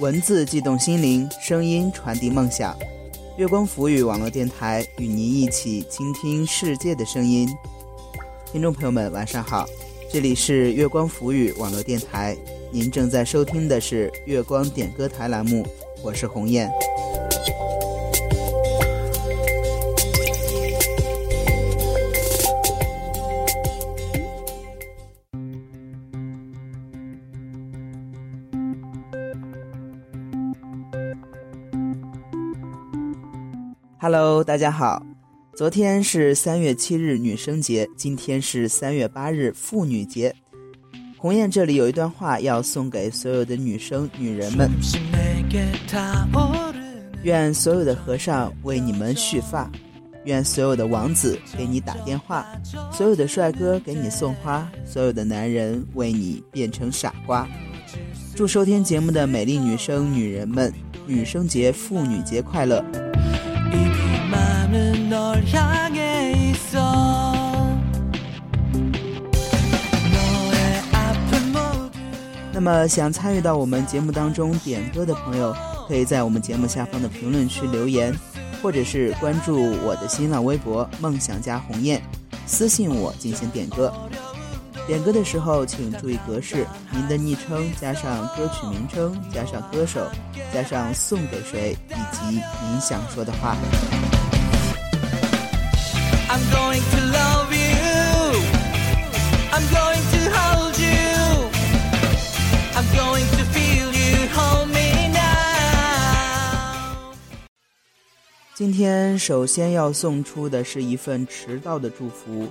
文字悸动心灵，声音传递梦想。月光浮语网络电台与您一起倾听世界的声音。听众朋友们，晚上好，这里是月光浮语网络电台，您正在收听的是月光点歌台栏目，我是鸿雁。Hello，大家好。昨天是三月七日女生节，今天是三月八日妇女节。鸿雁这里有一段话要送给所有的女生、女人们：愿所有的和尚为你们续发，愿所有的王子给你打电话，所有的帅哥给你送花，所有的男人为你变成傻瓜。祝收听节目的美丽女生、女人们，女生节、妇女节快乐！那么，想参与到我们节目当中点歌的朋友，可以在我们节目下方的评论区留言，或者是关注我的新浪微博“梦想家鸿雁”，私信我进行点歌。点歌的时候，请注意格式：您的昵称加上歌曲名称，加上歌手，加上送给谁，以及您想说的话。I'm going to love you. I'm going to hold you. I'm going to feel you. Hold me now. 今天首先要送出的是一份迟到的祝福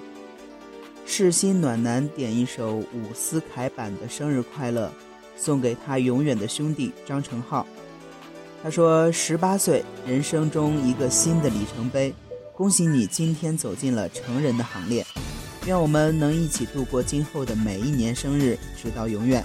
是心暖男点一首伍思凯版的生日快乐送给他永远的兄弟张成浩。他说十八岁人生中一个新的里程碑。恭喜你今天走进了成人的行列。愿我们能一起度过今后的每一年生日，直到永远。”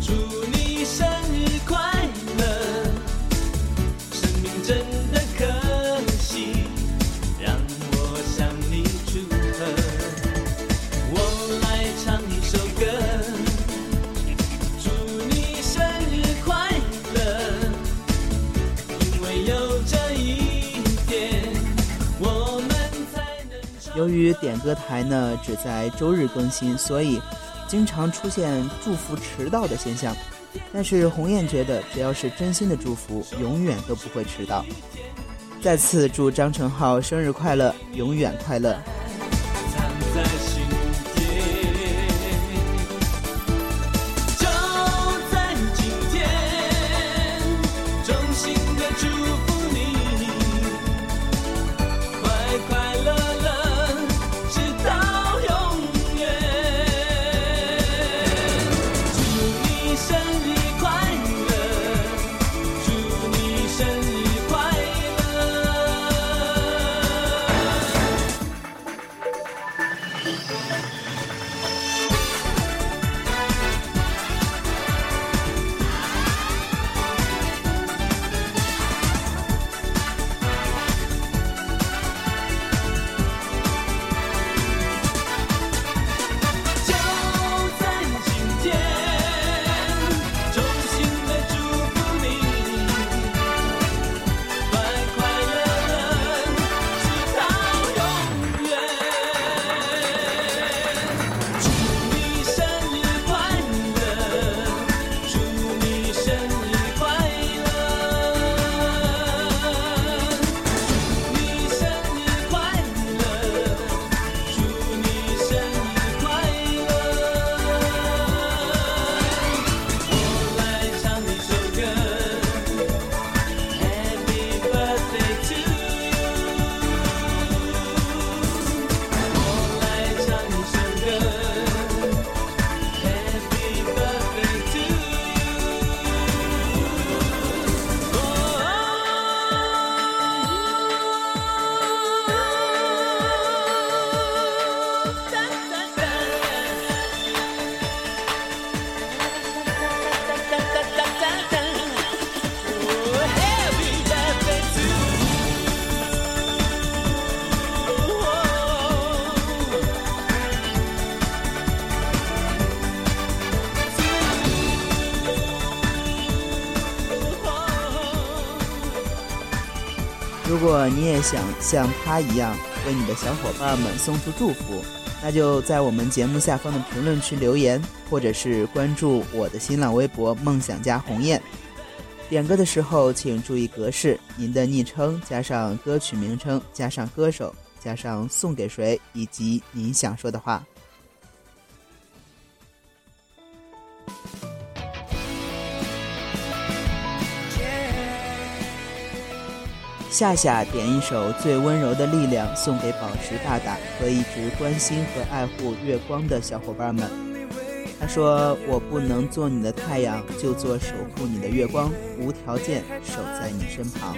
祝你生日快乐。生命真于点歌台呢只在周日更新，所以经常出现祝福迟到的现象。但是鸿雁觉得，只要是真心的祝福，永远都不会迟到。再次祝张成浩生日快乐，永远快乐。如果你也想像他一样为你的小伙伴们送出祝福，那就在我们节目下方的评论区留言，或者是关注我的新浪微博“梦想家鸿雁”。点歌的时候请注意格式：您的昵称加上歌曲名称加上歌手加上送给谁以及您想说的话。夏夏点一首《最温柔的力量》送给宝石大大和一直关心和爱护月光的小伙伴们。他说：“我不能做你的太阳，就做守护你的月光，无条件守在你身旁。”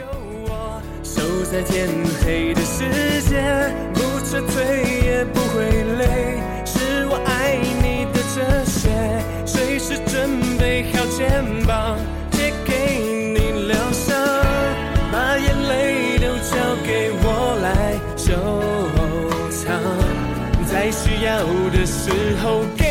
守在天黑的世界，不撤退也不会累，是我爱你的哲学，随时准备好肩膀。借给你疗伤交给我来收藏，在需要的时候给。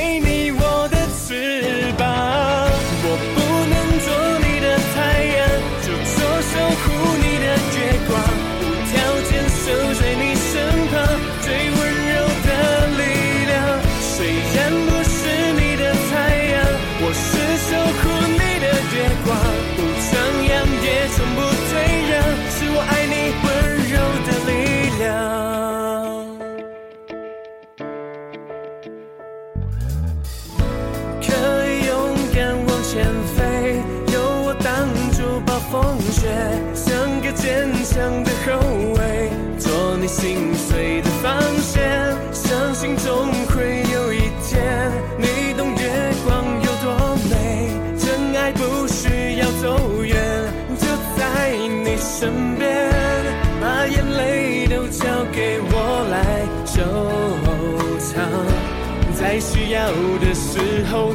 想的后卫，做你心碎的防线，相信总会有一天，你懂月光有多美，真爱不需要走远，就在你身边，把眼泪都交给我来收藏，在需要的时候。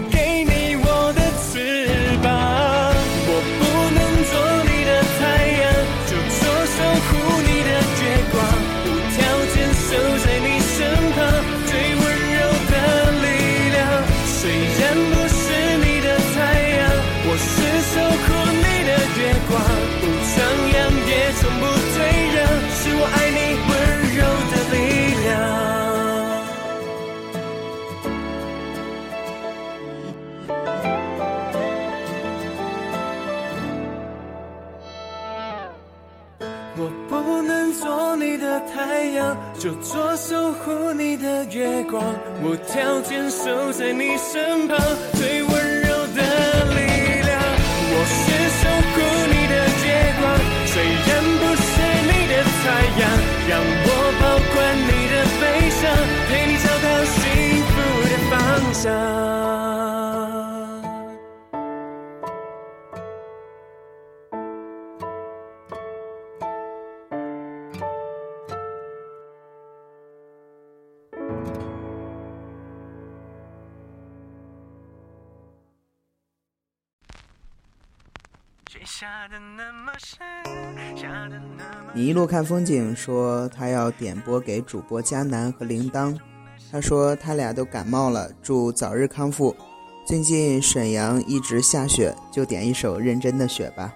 你一路看风景，说他要点播给主播佳楠和铃铛。他说他俩都感冒了，祝早日康复。最近沈阳一直下雪，就点一首《认真的雪》吧。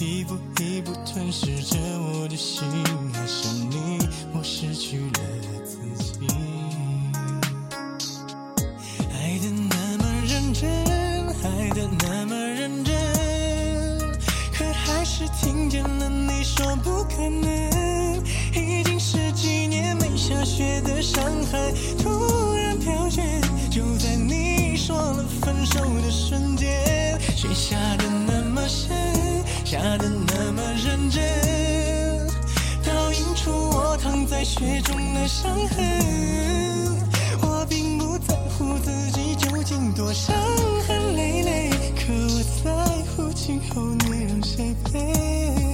一步一步吞噬着我的心，爱上你，我失去了自己。爱的那么认真，爱的那么认真，可还是听见了你说不可能。已经十几年没下雪的上海。突下的那么认真，倒映出我躺在雪中的伤痕。我并不在乎自己究竟多伤痕累累，可我在乎今后你让谁陪？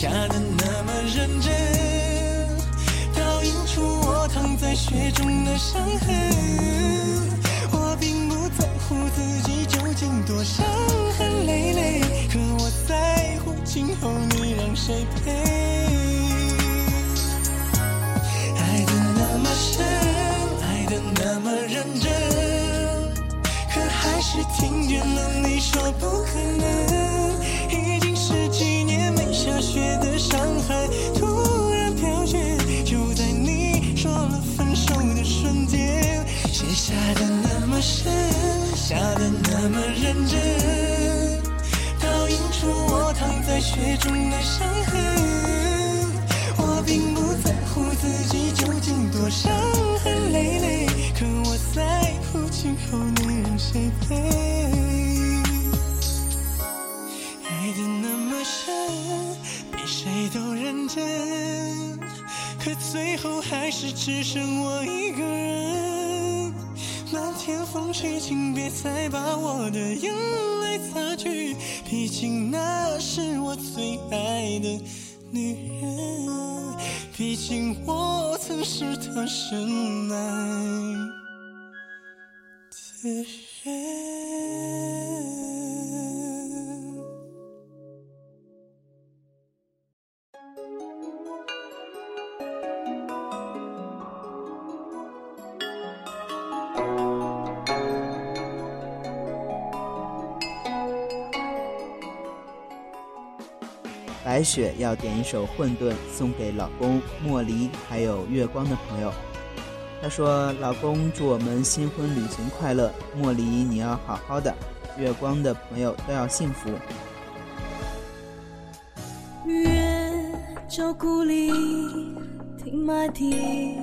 下的那么认真，倒映出我躺在雪中的伤痕。我并不在乎自己究竟多伤痕累累，可我在乎今后你让谁陪。爱的那么深，爱的那么认真，可还是听见了你说不可能。雪的伤害，突然飘雪，就在你说了分手的瞬间，雪下的那么深，下的那么认真，倒映出我躺在雪中的伤痕。我并不在乎自己究竟多伤痕累累，可我在乎今后你让谁陪。谁都认真，可最后还是只剩我一个人。漫天风吹，请别再把我的眼泪擦去，毕竟那是我最爱的女人，毕竟我曾是她深爱的人。白雪要点一首《混沌》送给老公莫离，还有月光的朋友。她说：“老公，祝我们新婚旅行快乐。莫离，你要好好的。月光的朋友都要幸福。”月照故里，听马蹄，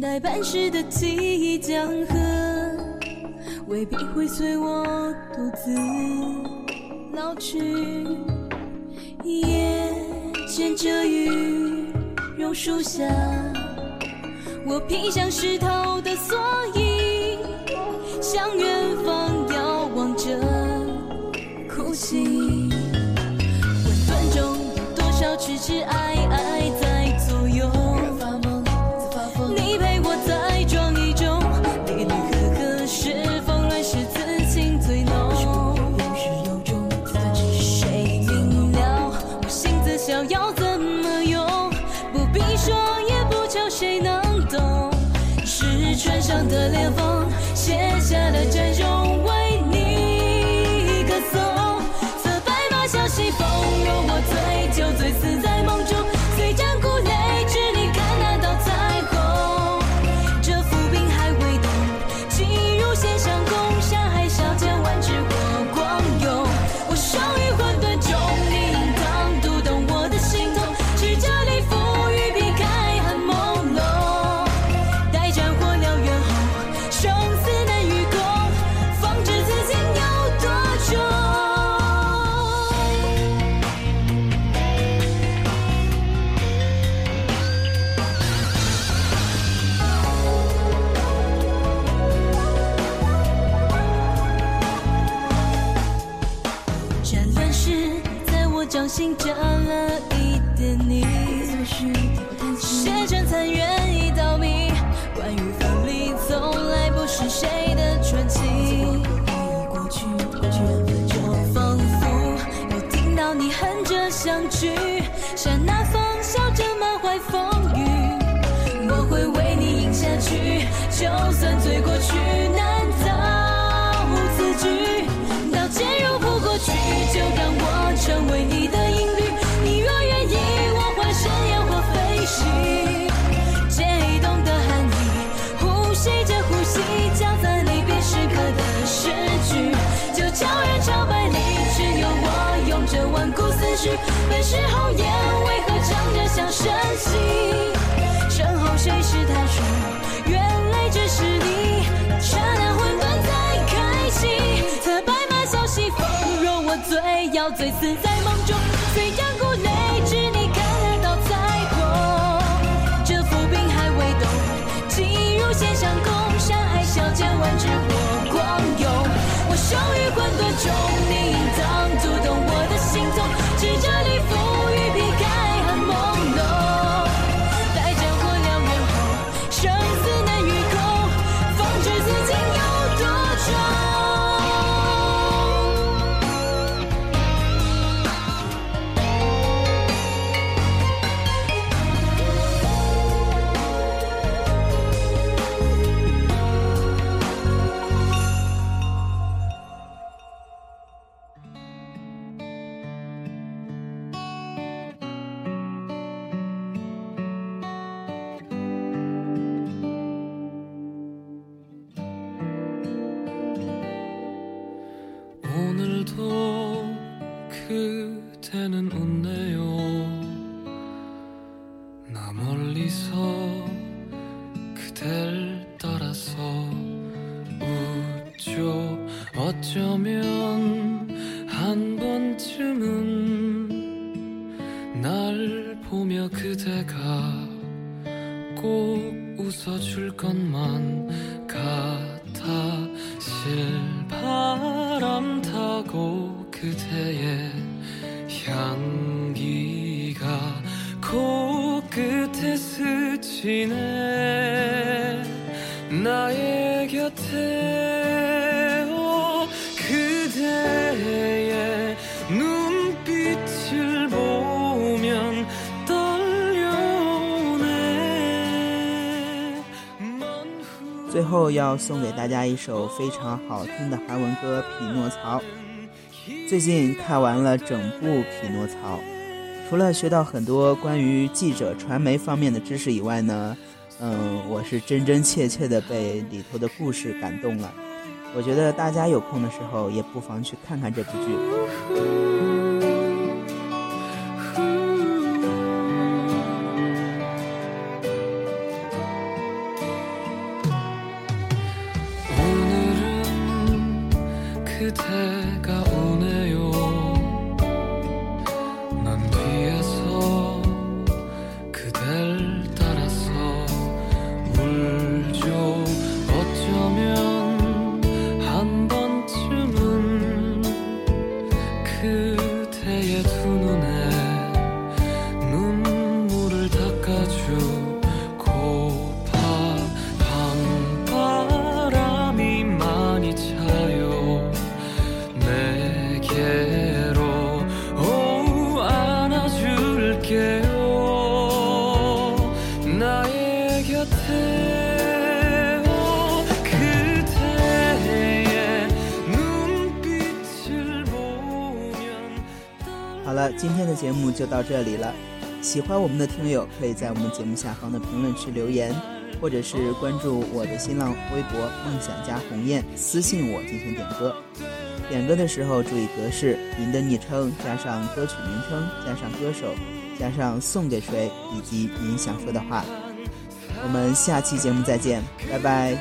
待半世的记忆江河，未必会随我独自老去。夜间遮雨，榕树下，我披上湿透的蓑衣，着乡曲，山那方笑着满怀风雨。我会为你饮下去，就算醉过去难造此句。刀剑如扑过去，就让我成为你的音律。你若愿意，我化身烟火飞行。解冻的寒意，呼吸着呼吸，交在离别时刻的诗句。就悄然朝百里，只有我用着万古思绪。醉，死在梦中。虽然苦累，只你看得到彩虹。这浮冰还未动，急如弦上弓，山海笑见万只火光涌。我生于混沌中，你 서 그댈 따라서 우주 어쩌면, 한번쯤은날보며 그대가 꼭 웃어줄 것만 后要送给大家一首非常好听的韩文歌《匹诺曹》。最近看完了整部《匹诺曹》，除了学到很多关于记者、传媒方面的知识以外呢，嗯，我是真真切切的被里头的故事感动了。我觉得大家有空的时候也不妨去看看这部剧。今天的节目就到这里了。喜欢我们的听友可以在我们节目下方的评论区留言，或者是关注我的新浪微博“梦想家鸿雁”，私信我进行点歌。点歌的时候注意格式：您的昵称加上歌曲名称加上歌手加上送给谁以及您想说的话。我们下期节目再见，拜拜。